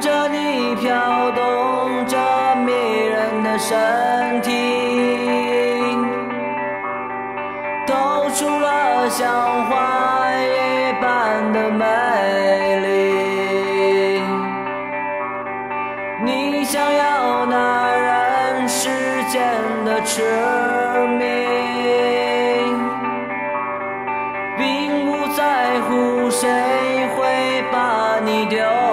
着你飘动着迷人的身体透出了像花一般的美丽。你想要那人世间的痴迷并不在乎谁会把你丢。